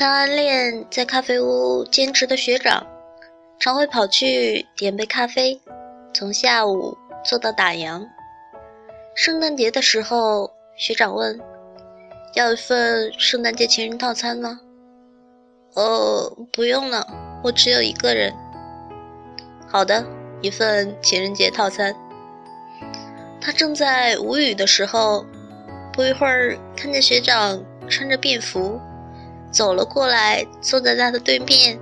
他暗恋在咖啡屋兼职的学长，常会跑去点杯咖啡，从下午做到打烊。圣诞节的时候，学长问：“要一份圣诞节情人套餐吗？”“哦，不用了，我只有一个人。”“好的，一份情人节套餐。”他正在无语的时候，不一会儿看见学长穿着便服。走了过来，坐在他的对面。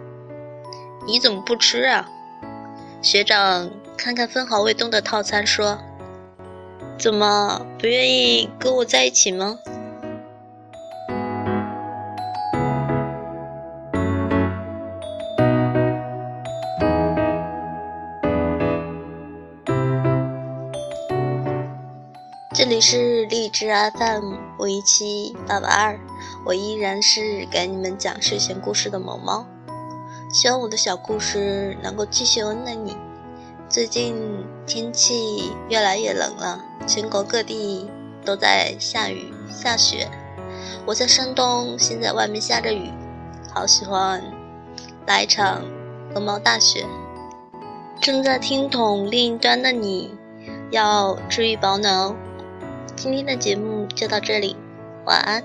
你怎么不吃啊？学长看看分好未动的套餐，说：“怎么不愿意跟我在一起吗？”这里是荔枝 FM 五一七八八二。我依然是给你们讲睡前故事的萌猫，希望我的小故事能够继续温暖你。最近天气越来越冷了，全国各地都在下雨下雪。我在山东，现在外面下着雨，好喜欢来一场鹅毛大雪。正在听筒另一端的你，要注意保暖哦。今天的节目就到这里，晚安。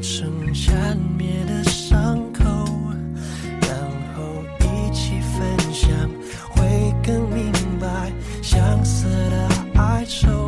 成缠绵的伤口然后一起分享会更明白相思的哀愁。